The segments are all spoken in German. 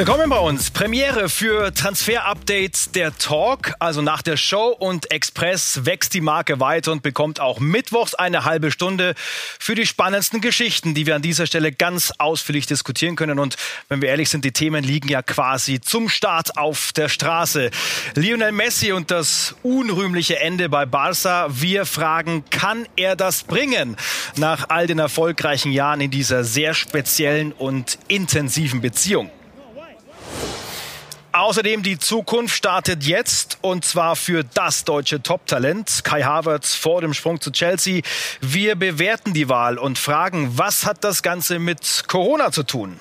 Willkommen bei uns. Premiere für Transfer-Updates der Talk. Also nach der Show und Express wächst die Marke weiter und bekommt auch mittwochs eine halbe Stunde für die spannendsten Geschichten, die wir an dieser Stelle ganz ausführlich diskutieren können. Und wenn wir ehrlich sind, die Themen liegen ja quasi zum Start auf der Straße. Lionel Messi und das unrühmliche Ende bei Barca. Wir fragen, kann er das bringen? Nach all den erfolgreichen Jahren in dieser sehr speziellen und intensiven Beziehung. Außerdem die Zukunft startet jetzt und zwar für das deutsche Top-Talent Kai Havertz vor dem Sprung zu Chelsea. Wir bewerten die Wahl und fragen, was hat das Ganze mit Corona zu tun?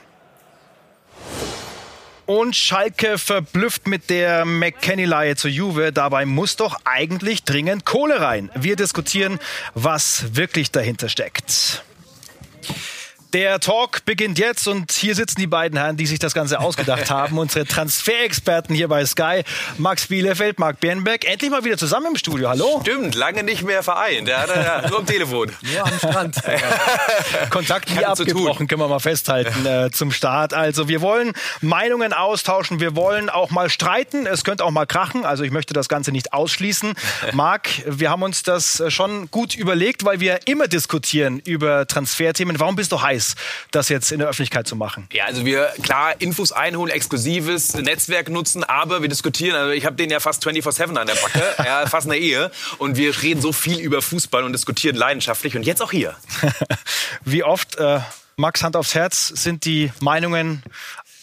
Und Schalke verblüfft mit der McKenny-Leihe zu Juve. Dabei muss doch eigentlich dringend Kohle rein. Wir diskutieren, was wirklich dahinter steckt. Der Talk beginnt jetzt und hier sitzen die beiden Herren, die sich das Ganze ausgedacht haben. Unsere Transferexperten hier bei Sky, Max Bielefeld, Marc Bernbeck. Endlich mal wieder zusammen im Studio. Hallo. Stimmt, lange nicht mehr vereint. Ja nur am Telefon. Nur am Strand. Kontakt nie abgebrochen, können wir mal festhalten äh, zum Start. Also wir wollen Meinungen austauschen, wir wollen auch mal streiten. Es könnte auch mal krachen. Also ich möchte das Ganze nicht ausschließen. Marc, wir haben uns das schon gut überlegt, weil wir immer diskutieren über Transferthemen. Warum bist du heiß? Heiß, das jetzt in der Öffentlichkeit zu machen? Ja, also wir klar Infos einholen, exklusives Netzwerk nutzen, aber wir diskutieren. Also ich habe den ja fast 24/7 an der Backe, ja, fast eine Ehe, und wir reden so viel über Fußball und diskutieren leidenschaftlich und jetzt auch hier. Wie oft äh, Max Hand aufs Herz sind die Meinungen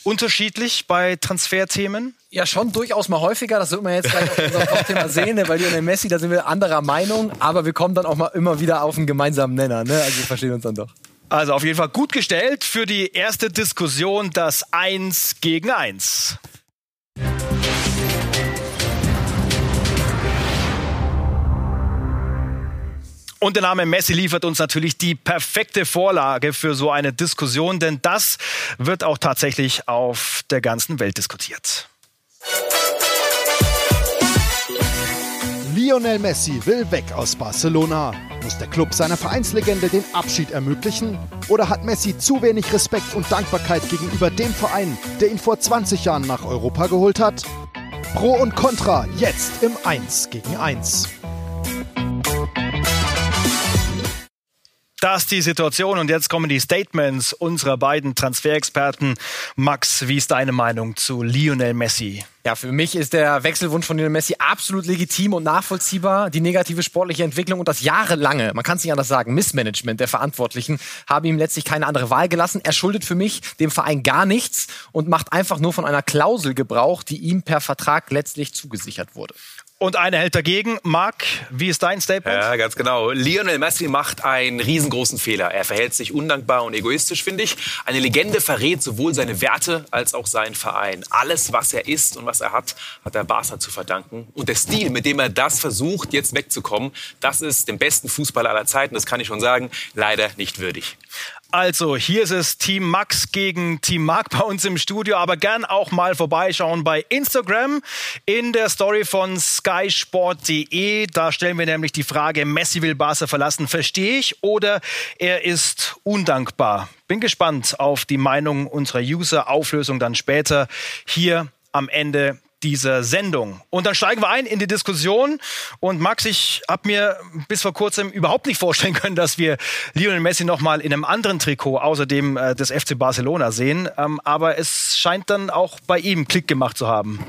unterschiedlich bei Transferthemen? Ja, schon durchaus mal häufiger. Das wird man jetzt gleich auf unserem Top-Thema sehen, ne? weil Lionel Messi, da sind wir anderer Meinung. Aber wir kommen dann auch mal immer wieder auf einen gemeinsamen Nenner. Ne? Also wir verstehen uns dann doch. Also auf jeden Fall gut gestellt für die erste Diskussion, das Eins gegen Eins. Und der Name Messi liefert uns natürlich die perfekte Vorlage für so eine Diskussion, denn das wird auch tatsächlich auf der ganzen Welt diskutiert. Lionel Messi will weg aus Barcelona. Muss der Club seiner Vereinslegende den Abschied ermöglichen? Oder hat Messi zu wenig Respekt und Dankbarkeit gegenüber dem Verein, der ihn vor 20 Jahren nach Europa geholt hat? Pro und Contra jetzt im 1 gegen 1. Das ist die Situation und jetzt kommen die Statements unserer beiden Transferexperten. Max, wie ist deine Meinung zu Lionel Messi? Ja, für mich ist der Wechselwunsch von Lionel Messi absolut legitim und nachvollziehbar. Die negative sportliche Entwicklung und das jahrelange, man kann es nicht anders sagen, Missmanagement der Verantwortlichen haben ihm letztlich keine andere Wahl gelassen. Er schuldet für mich dem Verein gar nichts und macht einfach nur von einer Klausel Gebrauch, die ihm per Vertrag letztlich zugesichert wurde. Und eine hält dagegen. Marc, wie ist dein Statement? Ja, ganz genau. Lionel Messi macht einen riesengroßen Fehler. Er verhält sich undankbar und egoistisch, finde ich. Eine Legende verrät sowohl seine Werte als auch seinen Verein. Alles, was er ist und was er hat, hat er Barca zu verdanken. Und der Stil, mit dem er das versucht, jetzt wegzukommen, das ist dem besten Fußballer aller Zeiten, das kann ich schon sagen, leider nicht würdig. Also, hier ist es Team Max gegen Team Mark bei uns im Studio, aber gern auch mal vorbeischauen bei Instagram in der Story von skysport.de. Da stellen wir nämlich die Frage, Messi will Barca verlassen, verstehe ich, oder er ist undankbar. Bin gespannt auf die Meinung unserer User, Auflösung dann später hier am Ende dieser Sendung. Und dann steigen wir ein in die Diskussion. Und Max, ich habe mir bis vor kurzem überhaupt nicht vorstellen können, dass wir Lionel Messi noch mal in einem anderen Trikot außer dem äh, des FC Barcelona sehen. Ähm, aber es scheint dann auch bei ihm Klick gemacht zu haben.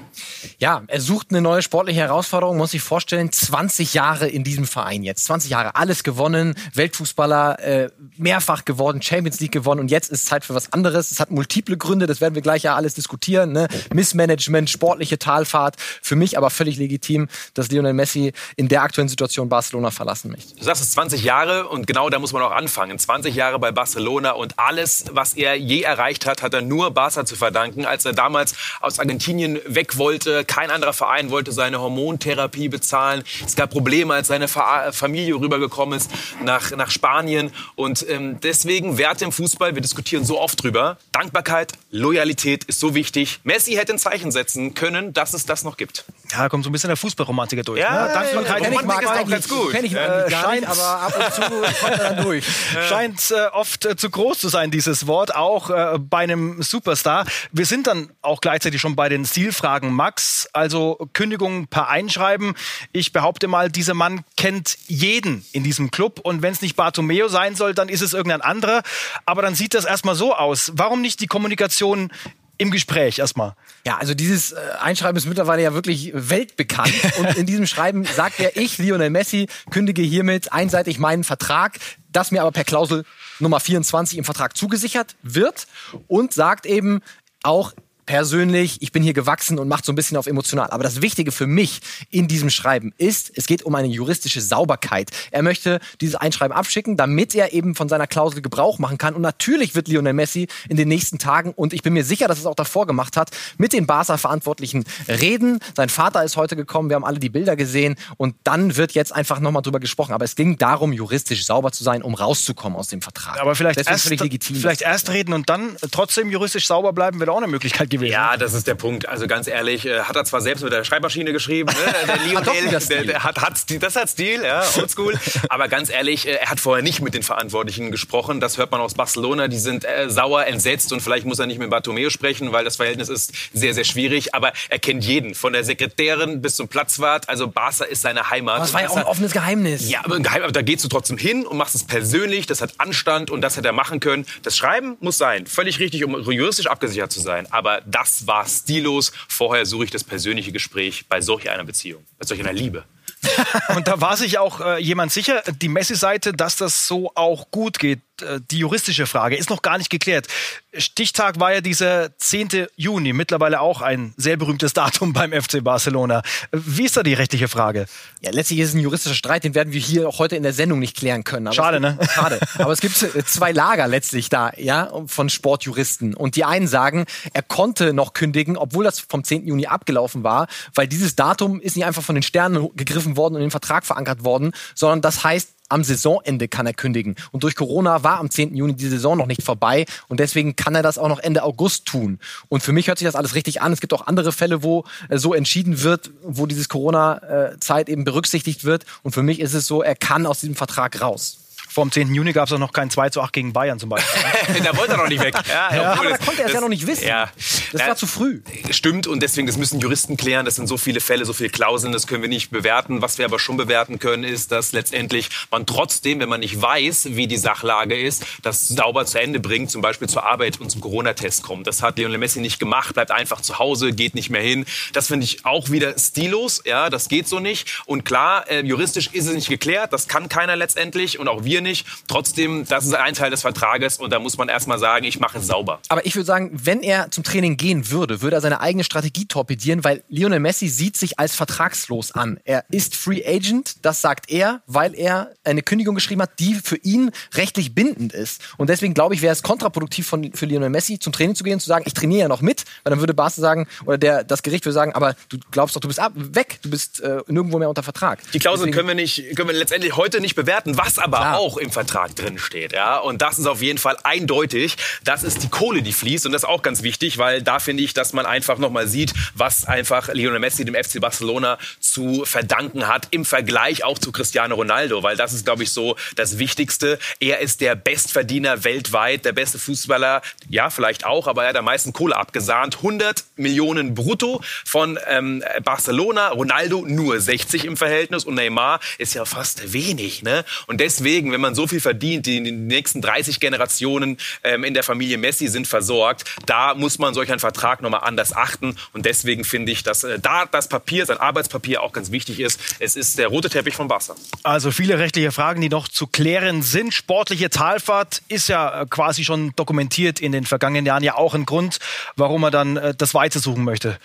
Ja, er sucht eine neue sportliche Herausforderung, muss sich vorstellen. 20 Jahre in diesem Verein jetzt. 20 Jahre, alles gewonnen, Weltfußballer, äh, mehrfach geworden, Champions League gewonnen. Und jetzt ist Zeit für was anderes. Es hat multiple Gründe, das werden wir gleich ja alles diskutieren. Ne? Missmanagement, sportliche Talfahrt. Für mich aber völlig legitim, dass Lionel Messi in der aktuellen Situation Barcelona verlassen möchte. Du sagst es 20 Jahre und genau da muss man auch anfangen. 20 Jahre bei Barcelona und alles, was er je erreicht hat, hat er nur Barca zu verdanken. Als er damals aus Argentinien weg wollte, kein anderer Verein wollte seine Hormontherapie bezahlen. Es gab Probleme, als seine Familie rübergekommen ist nach, nach Spanien. Und ähm, deswegen Werte im Fußball, wir diskutieren so oft drüber. Dankbarkeit, Loyalität ist so wichtig. Messi hätte ein Zeichen setzen können schön, dass es das noch gibt. Ja, da kommt so ein bisschen der Fußballromantiker durch. Ja, ne? Dankbarkeit ja, Romantik ist auch ganz gut. Kenn ich Äh, nicht, scheint's- aber ab und zu kommt er dann durch. Scheint äh, oft äh, zu groß zu sein, dieses Wort, auch äh, bei einem Superstar. Wir sind dann auch gleichzeitig schon bei den Stilfragen. Max, also Kündigung per Einschreiben. Ich behaupte mal, dieser Mann kennt jeden in diesem Club. Und wenn es nicht Bartomeo sein soll, dann ist es irgendein anderer. Aber dann sieht das erstmal so aus. Warum nicht die Kommunikation im Gespräch erstmal? Ja, also dieses äh, Einschreiben ist mittlerweile ja wirklich weltbekannt. Und in diesem Schreiben sagt er, ich, Lionel Messi, kündige hiermit einseitig meinen Vertrag, das mir aber per Klausel Nummer 24 im Vertrag zugesichert wird und sagt eben auch, persönlich, ich bin hier gewachsen und macht so ein bisschen auf emotional. Aber das Wichtige für mich in diesem Schreiben ist, es geht um eine juristische Sauberkeit. Er möchte dieses Einschreiben abschicken, damit er eben von seiner Klausel Gebrauch machen kann. Und natürlich wird Lionel Messi in den nächsten Tagen, und ich bin mir sicher, dass es auch davor gemacht hat, mit den Barca-Verantwortlichen reden. Sein Vater ist heute gekommen, wir haben alle die Bilder gesehen und dann wird jetzt einfach nochmal drüber gesprochen. Aber es ging darum, juristisch sauber zu sein, um rauszukommen aus dem Vertrag. Aber vielleicht, Deswegen erst, legitim. vielleicht erst reden und dann trotzdem juristisch sauber bleiben, wäre auch eine Möglichkeit gewesen. Ja, das ist der Punkt. Also ganz ehrlich, äh, hat er zwar selbst mit der Schreibmaschine geschrieben, ne? der Lionel, wieder der, der hat, hat Stil, das hat Stil, ja, oldschool. Aber ganz ehrlich, äh, er hat vorher nicht mit den Verantwortlichen gesprochen. Das hört man aus Barcelona. Die sind äh, sauer, entsetzt und vielleicht muss er nicht mit Bartomeu sprechen, weil das Verhältnis ist sehr, sehr schwierig. Aber er kennt jeden, von der Sekretärin bis zum Platzwart. Also Barca ist seine Heimat. Aber es war ja auch ein das hat- offenes Geheimnis. ja, aber, ein Geheim, aber da gehst du trotzdem hin und machst es persönlich. Das hat Anstand und das hätte er machen können. Das Schreiben muss sein. Völlig richtig, um juristisch abgesichert zu sein. Aber das war stillos. Vorher suche ich das persönliche Gespräch bei solch einer Beziehung, bei solch einer Liebe. Und da war sich auch äh, jemand sicher, die Messi-Seite, dass das so auch gut geht. Äh, die juristische Frage ist noch gar nicht geklärt. Stichtag war ja dieser 10. Juni, mittlerweile auch ein sehr berühmtes Datum beim FC Barcelona. Wie ist da die rechtliche Frage? Ja, letztlich ist es ein juristischer Streit, den werden wir hier auch heute in der Sendung nicht klären können. Aber Schade, gibt, ne? Schade. Aber es gibt äh, zwei Lager letztlich da, ja, von Sportjuristen. Und die einen sagen, er konnte noch kündigen, obwohl das vom 10. Juni abgelaufen war, weil dieses Datum ist nicht einfach von den Sternen gegriffen worden und in den Vertrag verankert worden, sondern das heißt, am Saisonende kann er kündigen. Und durch Corona war am 10. Juni die Saison noch nicht vorbei und deswegen kann er das auch noch Ende August tun. Und für mich hört sich das alles richtig an. Es gibt auch andere Fälle, wo äh, so entschieden wird, wo dieses Corona-Zeit eben berücksichtigt wird. Und für mich ist es so, er kann aus diesem Vertrag raus. Vor dem 10. Juni gab es auch noch kein 2 zu 8 gegen Bayern zum Beispiel. da wollte er noch nicht weg. Ja, Ja, aber das- das konnte er es ja noch nicht wissen. Ja. Das Ja, war zu früh. Stimmt und deswegen, das müssen Juristen klären. Das sind so viele Fälle, so viele Klauseln, das können wir nicht bewerten. Was wir aber schon bewerten können, ist, dass letztendlich man trotzdem, wenn man nicht weiß, wie die Sachlage ist, das sauber zu Ende bringt, zum Beispiel zur Arbeit und zum Corona-Test kommt. Das hat Lionel Messi nicht gemacht, bleibt einfach zu Hause, geht nicht mehr hin. Das finde ich auch wieder stilos. Ja, das geht so nicht. Und klar, äh, juristisch ist es nicht geklärt. Das kann keiner letztendlich und auch wir nicht. Trotzdem, das ist ein Teil des Vertrages und da muss man erstmal sagen, ich mache es sauber. Aber ich würde sagen, wenn er zum Training gehen würde, würde er seine eigene Strategie torpedieren, weil Lionel Messi sieht sich als vertragslos an. Er ist Free Agent, das sagt er, weil er eine Kündigung geschrieben hat, die für ihn rechtlich bindend ist. Und deswegen glaube ich, wäre es kontraproduktiv von, für Lionel Messi zum Training zu gehen und zu sagen, ich trainiere ja noch mit, weil dann würde Barca sagen, oder der, das Gericht würde sagen, aber du glaubst doch, du bist ab, weg, du bist äh, nirgendwo mehr unter Vertrag. Die Klauseln Deswegen- können wir nicht, können wir letztendlich heute nicht bewerten, was aber Klar. auch im Vertrag drin steht, ja. Und das ist auf jeden Fall eindeutig. Das ist die Kohle, die fließt und das ist auch ganz wichtig, weil da finde ich, dass man einfach nochmal sieht, was einfach Lionel Messi dem FC Barcelona zu verdanken hat im Vergleich auch zu Cristiano Ronaldo, weil das ist, glaube ich, so das Wichtigste. Er ist der Bestverdiener weltweit, der beste Fußballer, ja, vielleicht auch, aber er hat am meisten Kohle abgesahnt. 100 Millionen brutto von ähm, Barcelona, Ronaldo nur 60 im Verhältnis und Neymar ist ja fast wenig. Ne? Und deswegen, wenn man so viel verdient, die, die nächsten 30 Generationen ähm, in der Familie Messi sind versorgt, da muss man solch einen Vertrag nochmal anders achten. Und deswegen finde ich, dass äh, da das Papier, sein Arbeitspapier auch ganz wichtig ist. Es ist der rote Teppich von Barca. Also viele rechtliche Fragen, die noch zu klären sind. Sportliche Talfahrt ist ja äh, quasi schon dokumentiert in den vergangenen Jahren ja auch ein Grund, warum er dann äh, das Weite suchen möchte.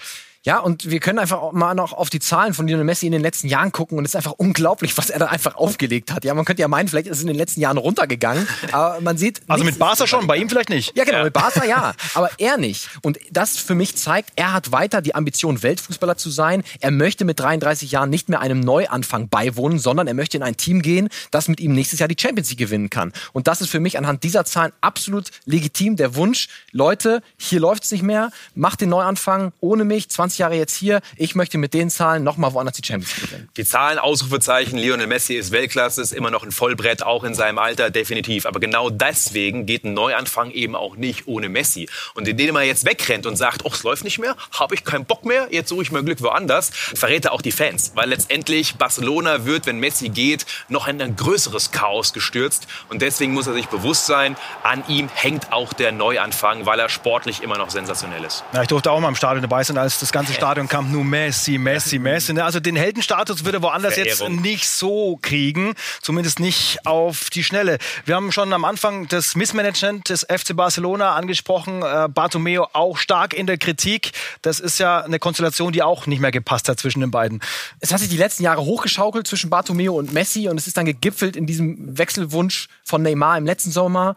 Ja, und wir können einfach auch mal noch auf die Zahlen von Lionel Messi in den letzten Jahren gucken und es ist einfach unglaublich, was er da einfach aufgelegt hat. Ja, man könnte ja meinen, vielleicht ist es in den letzten Jahren runtergegangen, aber man sieht. Also mit Barca schon, bei ihm vielleicht nicht. Ja, genau, Ja. mit Barca ja, aber er nicht. Und das für mich zeigt, er hat weiter die Ambition, Weltfußballer zu sein. Er möchte mit 33 Jahren nicht mehr einem Neuanfang beiwohnen, sondern er möchte in ein Team gehen, das mit ihm nächstes Jahr die Champions League gewinnen kann. Und das ist für mich anhand dieser Zahlen absolut legitim. Der Wunsch, Leute, hier läuft's nicht mehr, macht den Neuanfang ohne mich. 20 Jahre jetzt hier. Ich möchte mit den Zahlen nochmal woanders die Champions League gewinnen. Die Zahlen, Ausrufezeichen, Lionel Messi ist Weltklasse, ist immer noch ein Vollbrett, auch in seinem Alter, definitiv. Aber genau deswegen geht ein Neuanfang eben auch nicht ohne Messi. Und indem er jetzt wegrennt und sagt, oh, es läuft nicht mehr, habe ich keinen Bock mehr, jetzt suche ich mein Glück woanders, verrät er auch die Fans. Weil letztendlich Barcelona wird, wenn Messi geht, noch in ein größeres Chaos gestürzt. Und deswegen muss er sich bewusst sein, an ihm hängt auch der Neuanfang, weil er sportlich immer noch sensationell ist. Ja, ich durfte auch mal im Stadion dabei sein, als das ganze Stadion kam, nur Messi, Messi, Messi. Also den Heldenstatus würde er woanders Verehrung. jetzt nicht so kriegen, zumindest nicht auf die Schnelle. Wir haben schon am Anfang das Missmanagement des FC Barcelona angesprochen. Äh, Bartomeo auch stark in der Kritik. Das ist ja eine Konstellation, die auch nicht mehr gepasst hat zwischen den beiden. Es hat sich die letzten Jahre hochgeschaukelt zwischen Bartomeo und Messi und es ist dann gegipfelt in diesem Wechselwunsch von Neymar im letzten Sommer.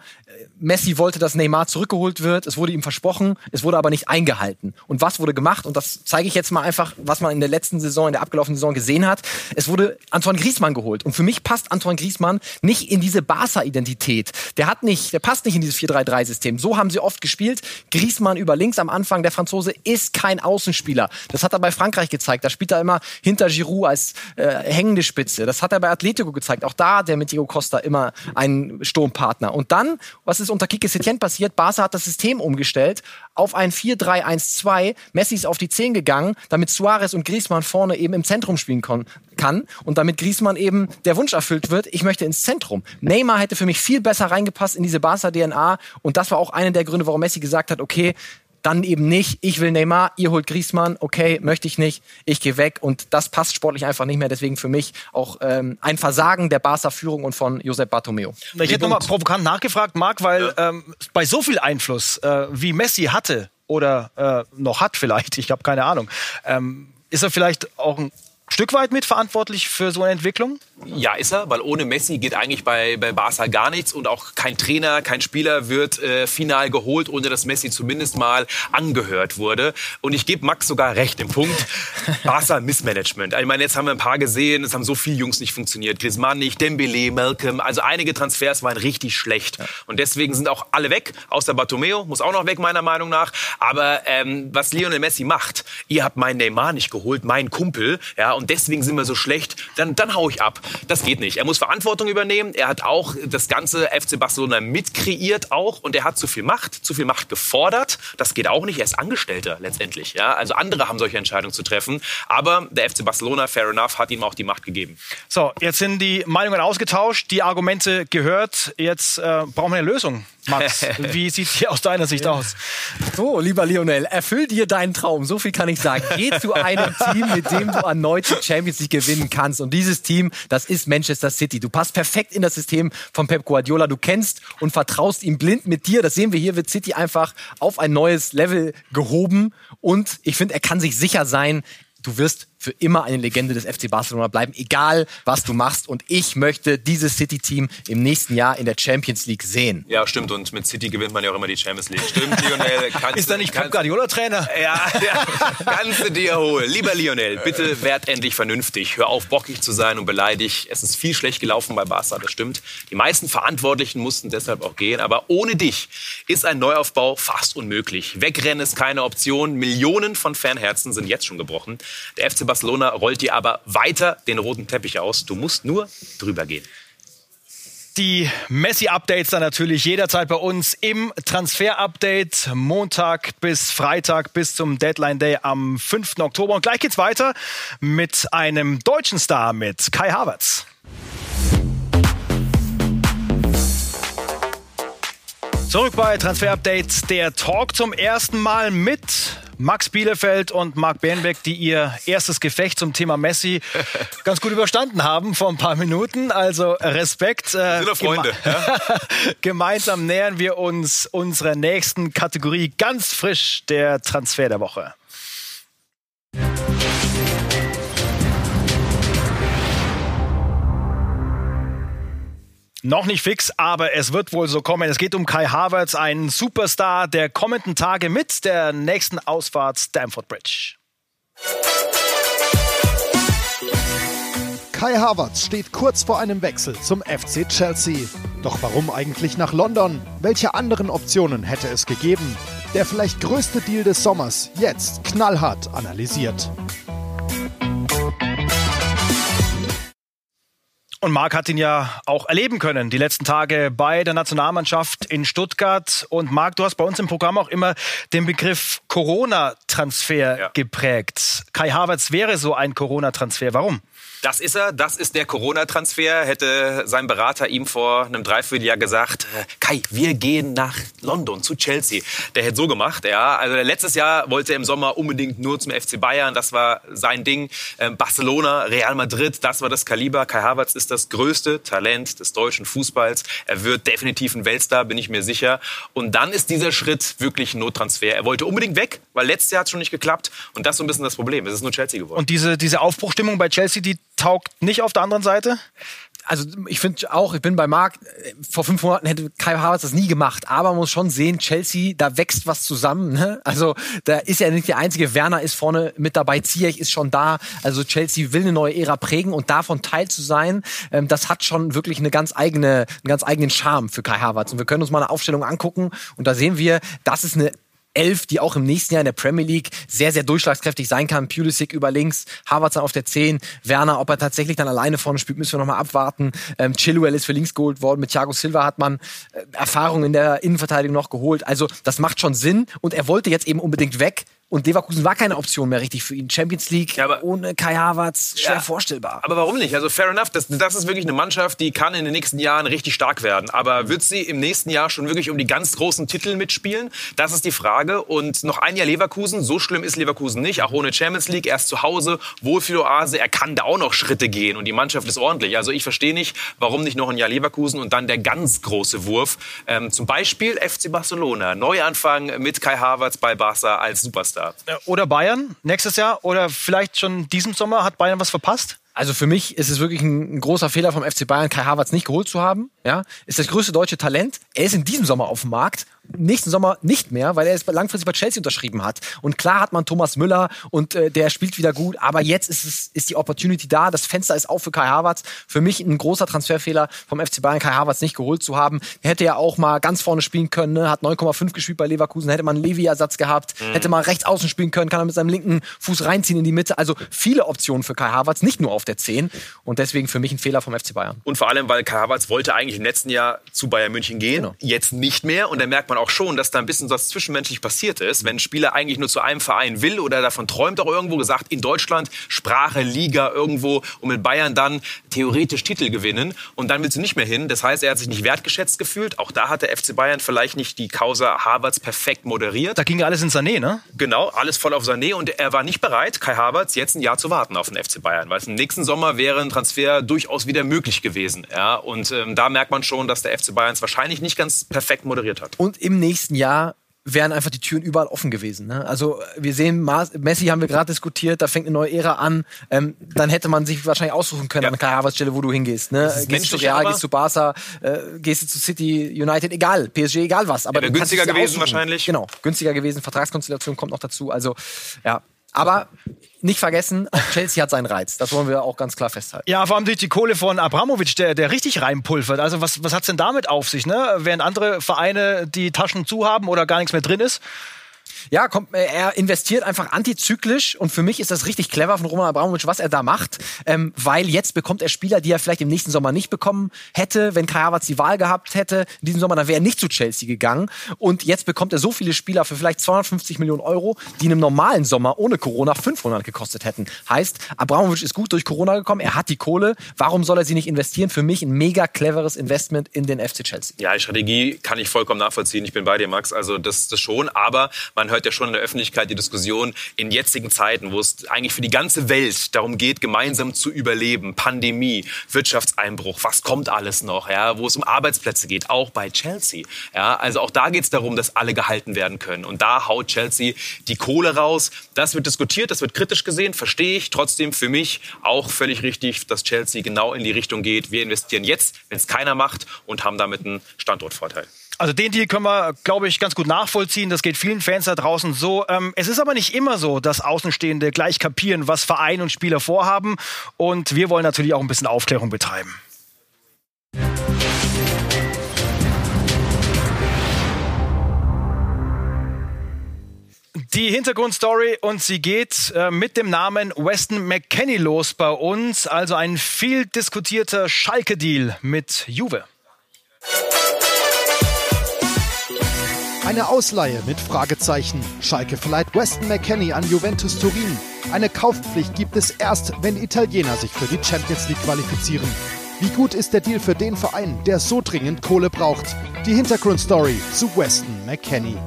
Messi wollte, dass Neymar zurückgeholt wird. Es wurde ihm versprochen, es wurde aber nicht eingehalten. Und was wurde gemacht? Und das zeige ich jetzt mal einfach, was man in der letzten Saison, in der abgelaufenen Saison gesehen hat. Es wurde Antoine Griezmann geholt. Und für mich passt Antoine Griezmann nicht in diese Barca-Identität. Der hat nicht, der passt nicht in dieses 4-3-3-System. So haben sie oft gespielt. Griezmann über links am Anfang. Der Franzose ist kein Außenspieler. Das hat er bei Frankreich gezeigt. Da spielt er immer hinter Giroud als äh, hängende Spitze. Das hat er bei Atletico gezeigt. Auch da der mit Diego Costa immer ein Sturmpartner. Und dann, was ist unter Kike Setien passiert? Barca hat das System umgestellt auf ein 4-3-1-2. Messi ist auf die 10 gegangen, damit Suarez und Griezmann vorne eben im Zentrum spielen kann und damit Griezmann eben der Wunsch erfüllt wird, ich möchte ins Zentrum. Neymar hätte für mich viel besser reingepasst in diese Barca-DNA und das war auch einer der Gründe, warum Messi gesagt hat, okay, dann eben nicht, ich will Neymar, ihr holt Griezmann, okay, möchte ich nicht, ich gehe weg und das passt sportlich einfach nicht mehr. Deswegen für mich auch ähm, ein Versagen der Barca-Führung und von Josep Bartomeu. Ich hätte nochmal provokant nachgefragt, Marc, weil ja. ähm, bei so viel Einfluss, äh, wie Messi hatte oder äh, noch hat vielleicht, ich habe keine Ahnung, ähm, ist er vielleicht auch ein Stück weit mitverantwortlich für so eine Entwicklung? Ja, ist er, weil ohne Messi geht eigentlich bei, bei Barca gar nichts und auch kein Trainer, kein Spieler wird äh, final geholt, ohne dass Messi zumindest mal angehört wurde. Und ich gebe Max sogar recht im Punkt. Barca Missmanagement. Ich meine, jetzt haben wir ein paar gesehen, es haben so viele Jungs nicht funktioniert. Griezmann nicht, Dembele, Malcolm. Also einige Transfers waren richtig schlecht. Und deswegen sind auch alle weg, außer Bartomeo, muss auch noch weg, meiner Meinung nach. Aber ähm, was Lionel Messi macht, ihr habt meinen Neymar nicht geholt, meinen Kumpel, ja, und deswegen sind wir so schlecht, dann, dann hau ich ab. Das geht nicht. Er muss Verantwortung übernehmen. Er hat auch das ganze FC Barcelona mitkreiert auch und er hat zu viel Macht, zu viel Macht gefordert. Das geht auch nicht. Er ist Angestellter letztendlich. Ja? Also andere haben solche Entscheidungen zu treffen. Aber der FC Barcelona, fair enough, hat ihm auch die Macht gegeben. So, jetzt sind die Meinungen ausgetauscht, die Argumente gehört. Jetzt äh, brauchen wir eine Lösung. Max, wie sieht hier aus deiner Sicht aus? So, lieber Lionel, erfüll dir deinen Traum. So viel kann ich sagen. Geh zu einem Team, mit dem du erneut die Champions League gewinnen kannst. Und dieses Team, das ist Manchester City. Du passt perfekt in das System von Pep Guardiola. Du kennst und vertraust ihm blind mit dir. Das sehen wir hier, wird City einfach auf ein neues Level gehoben. Und ich finde, er kann sich sicher sein, du wirst für immer eine Legende des FC Barcelona bleiben, egal was du machst. Und ich möchte dieses City-Team im nächsten Jahr in der Champions League sehen. Ja, stimmt. Und mit City gewinnt man ja auch immer die Champions League. Stimmt, Lionel. Ist da nicht Pep Guardiola Trainer? Ja, ja, kannst du dir holen. Lieber Lionel, bitte werd endlich vernünftig. Hör auf, bockig zu sein und beleidig. Es ist viel schlecht gelaufen bei Barca, das stimmt. Die meisten Verantwortlichen mussten deshalb auch gehen. Aber ohne dich ist ein Neuaufbau fast unmöglich. Wegrennen ist keine Option. Millionen von Fanherzen sind jetzt schon gebrochen. Der FC Barcelona Barcelona rollt dir aber weiter den roten Teppich aus. Du musst nur drüber gehen. Die Messi-Updates dann natürlich jederzeit bei uns im Transfer-Update. Montag bis Freitag bis zum Deadline Day am 5. Oktober. Und gleich geht's weiter mit einem deutschen Star, mit Kai Havertz. Zurück bei Transfer Update, der Talk zum ersten Mal mit Max Bielefeld und Marc Bernbeck, die ihr erstes Gefecht zum Thema Messi ganz gut überstanden haben vor ein paar Minuten. Also Respekt. Äh, sind Freunde. Geme ja? Gemeinsam nähern wir uns unserer nächsten Kategorie ganz frisch der Transfer der Woche. Noch nicht fix, aber es wird wohl so kommen. Es geht um Kai Havertz, einen Superstar der kommenden Tage mit der nächsten Ausfahrt Stamford Bridge. Kai Havertz steht kurz vor einem Wechsel zum FC Chelsea. Doch warum eigentlich nach London? Welche anderen Optionen hätte es gegeben? Der vielleicht größte Deal des Sommers, jetzt knallhart analysiert. Und Marc hat ihn ja auch erleben können, die letzten Tage bei der Nationalmannschaft in Stuttgart. Und Marc, du hast bei uns im Programm auch immer den Begriff Corona-Transfer ja. geprägt. Kai Havertz wäre so ein Corona-Transfer. Warum? Das ist er, das ist der Corona-Transfer. Hätte sein Berater ihm vor einem Dreivierteljahr gesagt, äh, Kai, wir gehen nach London zu Chelsea. Der hätte so gemacht, ja. Also letztes Jahr wollte er im Sommer unbedingt nur zum FC Bayern, das war sein Ding. Ähm, Barcelona, Real Madrid, das war das Kaliber. Kai Havertz ist das größte Talent des deutschen Fußballs. Er wird definitiv ein Weltstar, bin ich mir sicher. Und dann ist dieser Schritt wirklich ein Nottransfer. Er wollte unbedingt weg, weil letztes Jahr hat es schon nicht geklappt. Und das ist so ein bisschen das Problem. Es ist nur Chelsea geworden. Und diese, diese Aufbruchstimmung bei Chelsea, die taugt nicht auf der anderen Seite? also ich finde auch, ich bin bei Marc, vor fünf Monaten hätte Kai Havertz das nie gemacht, aber man muss schon sehen, Chelsea, da wächst was zusammen. Ne? Also da ist ja nicht der einzige, Werner ist vorne mit dabei, Ziyech ist schon da. Also Chelsea will eine neue Ära prägen und davon Teil zu sein, ähm, das hat schon wirklich eine ganz eigene, einen ganz eigenen Charme für Kai Havertz. Und wir können uns mal eine Aufstellung angucken und da sehen wir, das ist eine Elf, die auch im nächsten Jahr in der Premier League sehr, sehr durchschlagskräftig sein kann. Pulisic über links, Havertz auf der 10, Werner, ob er tatsächlich dann alleine vorne spielt, müssen wir nochmal abwarten. Ähm, Chilwell ist für links geholt worden. Mit Thiago Silva hat man äh, Erfahrung in der Innenverteidigung noch geholt. Also das macht schon Sinn und er wollte jetzt eben unbedingt weg. Und Leverkusen war keine Option mehr richtig für ihn. Champions League ja, aber, ohne Kai Havertz, schwer ja, vorstellbar. Aber warum nicht? Also fair enough, das, das ist wirklich eine Mannschaft, die kann in den nächsten Jahren richtig stark werden. Aber wird sie im nächsten Jahr schon wirklich um die ganz großen Titel mitspielen? Das ist die Frage. Und noch ein Jahr Leverkusen, so schlimm ist Leverkusen nicht. Auch ohne Champions League, erst zu Hause, Wohlfühloase, er kann da auch noch Schritte gehen. Und die Mannschaft ist ordentlich. Also ich verstehe nicht, warum nicht noch ein Jahr Leverkusen und dann der ganz große Wurf. Ähm, zum Beispiel FC Barcelona. Neuanfang mit Kai Havertz bei Barca als Superstar. Oder Bayern nächstes Jahr oder vielleicht schon diesen Sommer? Hat Bayern was verpasst? Also für mich ist es wirklich ein, ein, großer Fehler vom FC Bayern, Kai Havertz nicht geholt zu haben. Ja, ist das größte deutsche Talent. Er ist in diesem Sommer auf dem Markt nächsten Sommer nicht mehr, weil er es langfristig bei Chelsea unterschrieben hat. Und klar hat man Thomas Müller und äh, der spielt wieder gut, aber jetzt ist es ist die Opportunity da, das Fenster ist auf für Kai Havertz. Für mich ein großer Transferfehler vom FC Bayern, Kai Havertz nicht geholt zu haben. Er hätte ja auch mal ganz vorne spielen können, ne? hat 9,5 gespielt bei Leverkusen, hätte man einen Levi-Ersatz gehabt, mhm. hätte mal rechts außen spielen können, kann er mit seinem linken Fuß reinziehen in die Mitte. Also viele Optionen für Kai Havertz, nicht nur auf der 10 und deswegen für mich ein Fehler vom FC Bayern. Und vor allem, weil Kai Havertz wollte eigentlich im letzten Jahr zu Bayern München gehen, genau. jetzt nicht mehr und da merkt man auch schon, dass da ein bisschen was zwischenmenschlich passiert ist, wenn ein Spieler eigentlich nur zu einem Verein will oder davon träumt, auch irgendwo gesagt, in Deutschland Sprache, Liga irgendwo und mit Bayern dann theoretisch Titel gewinnen und dann willst du nicht mehr hin. Das heißt, er hat sich nicht wertgeschätzt gefühlt. Auch da hat der FC Bayern vielleicht nicht die Causa Havertz perfekt moderiert. Da ging ja alles in Sané, ne? Genau, alles voll auf Sané und er war nicht bereit, Kai Havertz jetzt ein Jahr zu warten auf den FC Bayern, weil es im nächsten Sommer wäre ein Transfer durchaus wieder möglich gewesen. Ja? Und ähm, da merkt man schon, dass der FC Bayern es wahrscheinlich nicht ganz perfekt moderiert hat. Und im nächsten Jahr wären einfach die Türen überall offen gewesen. Ne? Also wir sehen, Messi haben wir gerade diskutiert, da fängt eine neue Ära an. Ähm, dann hätte man sich wahrscheinlich aussuchen können ja. an Kai Havertz Stelle, wo du hingehst. Ne? Gehst du zu Real, gehst du Barca, äh, gehst du zu City, United, egal, PSG, egal was. Aber ja, günstiger gewesen aussuchen. wahrscheinlich. Genau, günstiger gewesen, Vertragskonstellation kommt noch dazu. Also ja, aber nicht vergessen, Chelsea hat seinen Reiz. Das wollen wir auch ganz klar festhalten. Ja, vor allem durch die Kohle von Abramovic, der, der richtig reinpulvert. Also was, was hat's denn damit auf sich, ne? Während andere Vereine die Taschen zu haben oder gar nichts mehr drin ist, ja, kommt, äh, er investiert einfach antizyklisch und für mich ist das richtig clever von Roman Abramovic, was er da macht, ähm, weil jetzt bekommt er Spieler, die er vielleicht im nächsten Sommer nicht bekommen hätte, wenn Kai Havertz die Wahl gehabt hätte. In diesem Sommer, dann wäre er nicht zu Chelsea gegangen und jetzt bekommt er so viele Spieler für vielleicht 250 Millionen Euro, die in einem normalen Sommer ohne Corona 500 gekostet hätten. Heißt, Abramovic ist gut durch Corona gekommen, er hat die Kohle, warum soll er sie nicht investieren? Für mich ein mega cleveres Investment in den FC Chelsea. Ja, die Strategie kann ich vollkommen nachvollziehen. Ich bin bei dir, Max. Also das, das schon, aber man hört ja schon in der Öffentlichkeit die Diskussion in jetzigen Zeiten, wo es eigentlich für die ganze Welt darum geht, gemeinsam zu überleben, Pandemie, Wirtschaftseinbruch, was kommt alles noch, ja, wo es um Arbeitsplätze geht, auch bei Chelsea. Ja, also auch da geht es darum, dass alle gehalten werden können. Und da haut Chelsea die Kohle raus. Das wird diskutiert, das wird kritisch gesehen, verstehe ich. Trotzdem für mich auch völlig richtig, dass Chelsea genau in die Richtung geht. Wir investieren jetzt, wenn es keiner macht und haben damit einen Standortvorteil. Also den Deal können wir, glaube ich, ganz gut nachvollziehen. Das geht vielen Fans da draußen so. Ähm, es ist aber nicht immer so, dass Außenstehende gleich kapieren, was Verein und Spieler vorhaben. Und wir wollen natürlich auch ein bisschen Aufklärung betreiben. Die Hintergrundstory und sie geht äh, mit dem Namen Weston McKenney los bei uns. Also ein viel diskutierter Schalke-Deal mit Juve. Eine Ausleihe mit Fragezeichen. Schalke verleiht Weston McKenney an Juventus Turin. Eine Kaufpflicht gibt es erst, wenn Italiener sich für die Champions League qualifizieren. Wie gut ist der Deal für den Verein, der so dringend Kohle braucht? Die Hintergrundstory zu Weston McKenney.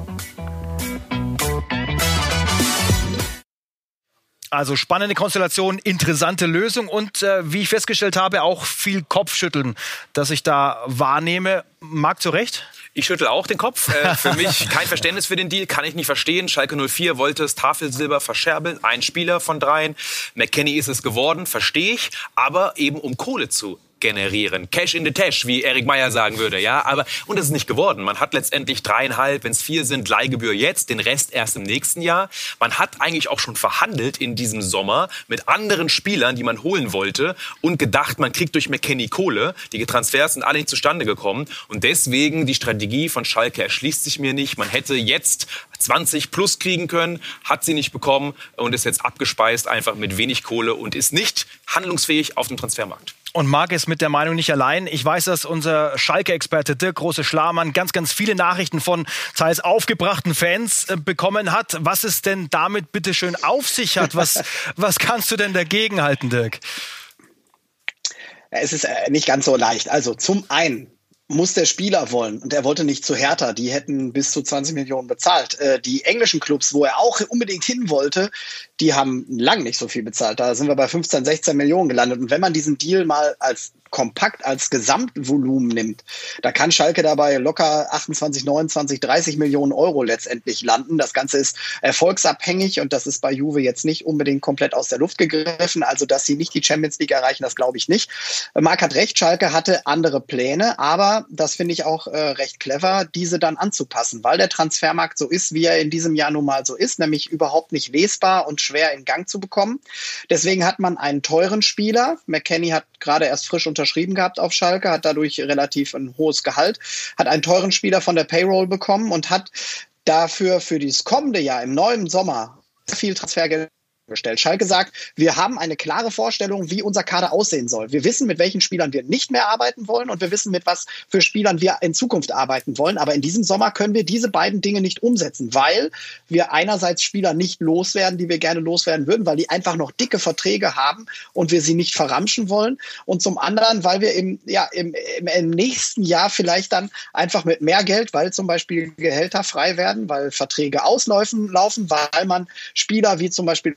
Also spannende Konstellation, interessante Lösung und äh, wie ich festgestellt habe, auch viel Kopfschütteln, das ich da wahrnehme. Mag zu Recht? Ich schüttel auch den Kopf. Äh, für mich kein Verständnis für den Deal, kann ich nicht verstehen. Schalke 04 wollte das Tafelsilber verscherbeln, ein Spieler von dreien. McKenny ist es geworden, verstehe ich, aber eben um Kohle zu generieren. Cash in the Tash, wie Erik Meyer sagen würde, ja. Aber, und das ist nicht geworden. Man hat letztendlich dreieinhalb, wenn es vier sind, Leihgebühr jetzt, den Rest erst im nächsten Jahr. Man hat eigentlich auch schon verhandelt in diesem Sommer mit anderen Spielern, die man holen wollte und gedacht, man kriegt durch McKenny Kohle. Die Transfers sind alle nicht zustande gekommen. Und deswegen die Strategie von Schalke erschließt sich mir nicht. Man hätte jetzt 20 plus kriegen können, hat sie nicht bekommen und ist jetzt abgespeist einfach mit wenig Kohle und ist nicht handlungsfähig auf dem Transfermarkt. Und Marc ist mit der Meinung nicht allein. Ich weiß, dass unser Schalke-Experte Dirk Große Schlamann ganz, ganz viele Nachrichten von teils aufgebrachten Fans äh, bekommen hat. Was es denn damit bitte schön auf sich hat? Was, was kannst du denn dagegen halten, Dirk? Es ist äh, nicht ganz so leicht. Also zum einen muss der Spieler wollen. Und er wollte nicht zu Hertha. Die hätten bis zu 20 Millionen bezahlt. Äh, die englischen Clubs, wo er auch unbedingt hin wollte, die haben lang nicht so viel bezahlt. Da sind wir bei 15, 16 Millionen gelandet. Und wenn man diesen Deal mal als kompakt als Gesamtvolumen nimmt, da kann Schalke dabei locker 28, 29, 30 Millionen Euro letztendlich landen. Das Ganze ist erfolgsabhängig und das ist bei Juve jetzt nicht unbedingt komplett aus der Luft gegriffen. Also, dass sie nicht die Champions League erreichen, das glaube ich nicht. Marc hat recht, Schalke hatte andere Pläne, aber das finde ich auch äh, recht clever, diese dann anzupassen, weil der Transfermarkt so ist, wie er in diesem Jahr nun mal so ist, nämlich überhaupt nicht lesbar und schwer in Gang zu bekommen. Deswegen hat man einen teuren Spieler. McKenny hat gerade erst frisch unter unterschrieben gehabt auf Schalke, hat dadurch relativ ein hohes Gehalt, hat einen teuren Spieler von der Payroll bekommen und hat dafür für dieses kommende Jahr im neuen Sommer viel Transfergeld gestellt. Schalke sagt, wir haben eine klare Vorstellung, wie unser Kader aussehen soll. Wir wissen, mit welchen Spielern wir nicht mehr arbeiten wollen und wir wissen, mit was für Spielern wir in Zukunft arbeiten wollen. Aber in diesem Sommer können wir diese beiden Dinge nicht umsetzen, weil wir einerseits Spieler nicht loswerden, die wir gerne loswerden würden, weil die einfach noch dicke Verträge haben und wir sie nicht verramschen wollen. Und zum anderen, weil wir im, ja, im, im, im nächsten Jahr vielleicht dann einfach mit mehr Geld, weil zum Beispiel Gehälter frei werden, weil Verträge auslaufen, laufen, weil man Spieler wie zum Beispiel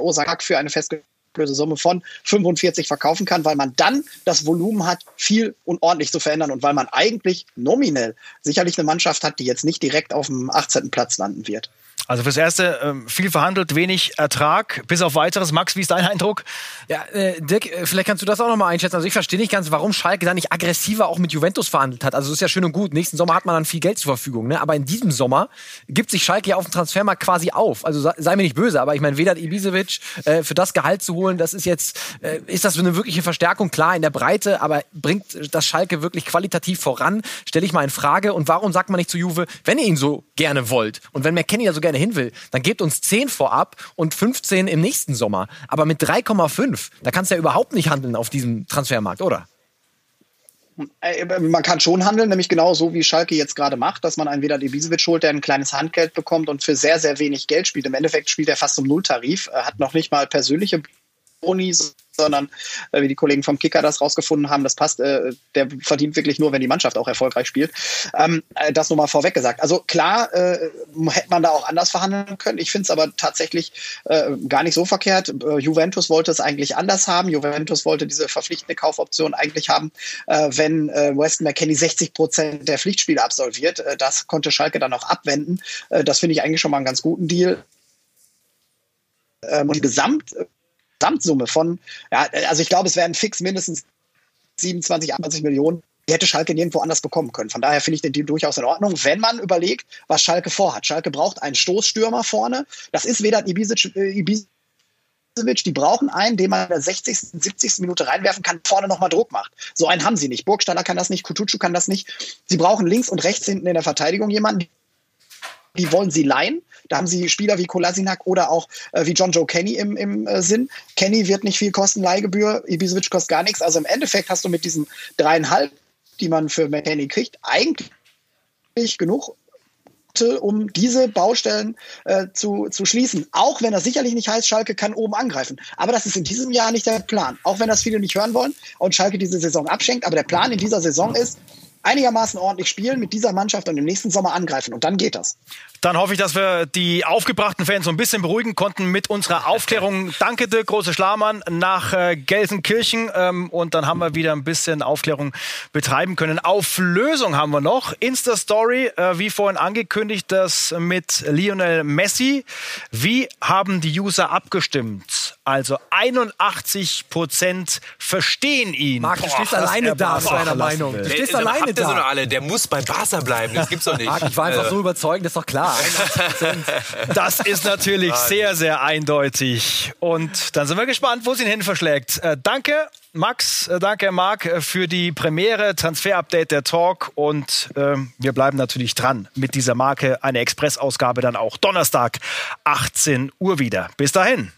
Osaka für eine festgelegte Summe von 45 verkaufen kann, weil man dann das Volumen hat, viel und ordentlich zu verändern und weil man eigentlich nominell sicherlich eine Mannschaft hat, die jetzt nicht direkt auf dem 18. Platz landen wird. Also fürs Erste ähm, viel verhandelt, wenig Ertrag, bis auf weiteres. Max, wie ist dein Eindruck? Ja, äh, Dirk, äh, vielleicht kannst du das auch nochmal einschätzen. Also ich verstehe nicht ganz, warum Schalke da nicht aggressiver auch mit Juventus verhandelt hat. Also das ist ja schön und gut. Nächsten Sommer hat man dann viel Geld zur Verfügung. Ne? Aber in diesem Sommer gibt sich Schalke ja auf dem Transfermarkt quasi auf. Also sei, sei mir nicht böse, aber ich meine, Vedat Ibisevic äh, für das Gehalt zu holen, das ist jetzt, äh, ist das eine wirkliche Verstärkung? Klar, in der Breite, aber bringt das Schalke wirklich qualitativ voran? Stelle ich mal in Frage. Und warum sagt man nicht zu Juve, wenn ihr ihn so gerne wollt und wenn McKenny ja so gerne hin will, dann gebt uns 10 vorab und 15 im nächsten Sommer. Aber mit 3,5, da kannst du ja überhaupt nicht handeln auf diesem Transfermarkt, oder? Äh, man kann schon handeln, nämlich genau so, wie Schalke jetzt gerade macht, dass man einen Vedat Ibisevic holt, der ein kleines Handgeld bekommt und für sehr, sehr wenig Geld spielt. Im Endeffekt spielt er fast zum Nulltarif, hat noch nicht mal persönliche Boni, sondern äh, wie die Kollegen vom Kicker das rausgefunden haben, das passt, äh, der verdient wirklich nur, wenn die Mannschaft auch erfolgreich spielt. Ähm, äh, das nur mal vorweg gesagt. Also klar, äh, hätte man da auch anders verhandeln können. Ich finde es aber tatsächlich äh, gar nicht so verkehrt. Äh, Juventus wollte es eigentlich anders haben. Juventus wollte diese verpflichtende Kaufoption eigentlich haben, wenn Weston McKenney 60 Prozent der Pflichtspiele absolviert. Das konnte Schalke dann auch abwenden. Das finde ich eigentlich schon mal einen ganz guten Deal. Ähm, und Gesamt Gesamtsumme von, ja, also ich glaube, es wären fix mindestens 27, 80 Millionen. Die hätte Schalke nirgendwo anders bekommen können. Von daher finde ich den Deal durchaus in Ordnung, wenn man überlegt, was Schalke vorhat. Schalke braucht einen Stoßstürmer vorne. Das ist weder Ibizic, äh, Ibizic die brauchen einen, den man in der 60., 70. Minute reinwerfen kann, vorne nochmal Druck macht. So einen haben sie nicht. Burgstaller kann das nicht, Kutucu kann das nicht. Sie brauchen links und rechts hinten in der Verteidigung jemanden, die wollen sie leihen. Da haben sie Spieler wie Kolasinac oder auch äh, wie John Joe Kenny im, im äh, Sinn. Kenny wird nicht viel kosten, Leihgebühr. Ibisevic kostet gar nichts. Also im Endeffekt hast du mit diesen dreieinhalb, die man für McKenny kriegt, eigentlich genug um diese Baustellen äh, zu, zu schließen. Auch wenn das sicherlich nicht heißt, Schalke kann oben angreifen. Aber das ist in diesem Jahr nicht der Plan. Auch wenn das viele nicht hören wollen und Schalke diese Saison abschenkt. Aber der Plan in dieser Saison ist, einigermaßen ordentlich spielen mit dieser Mannschaft und im nächsten Sommer angreifen. Und dann geht das. Dann hoffe ich, dass wir die aufgebrachten Fans so ein bisschen beruhigen konnten mit unserer Aufklärung. Danke dir, große Schlamann, nach äh, Gelsenkirchen. Ähm, und dann haben wir wieder ein bisschen Aufklärung betreiben können. Auflösung haben wir noch. Insta-Story, äh, wie vorhin angekündigt, das mit Lionel Messi. Wie haben die User abgestimmt? Also 81 Prozent verstehen ihn. Marc, du stehst alleine da mit deiner Meinung. Du stehst alleine da. So alle. Der muss bei Barca bleiben. Das gibt's doch nicht. Marc, ich war einfach so überzeugend, das ist doch klar. Das ist natürlich sehr, sehr eindeutig. Und dann sind wir gespannt, wo es ihn hin verschlägt. Äh, danke, Max, äh, danke, Marc, äh, für die Premiere, Transfer-Update der Talk. Und äh, wir bleiben natürlich dran mit dieser Marke. Eine Expressausgabe dann auch Donnerstag, 18 Uhr wieder. Bis dahin.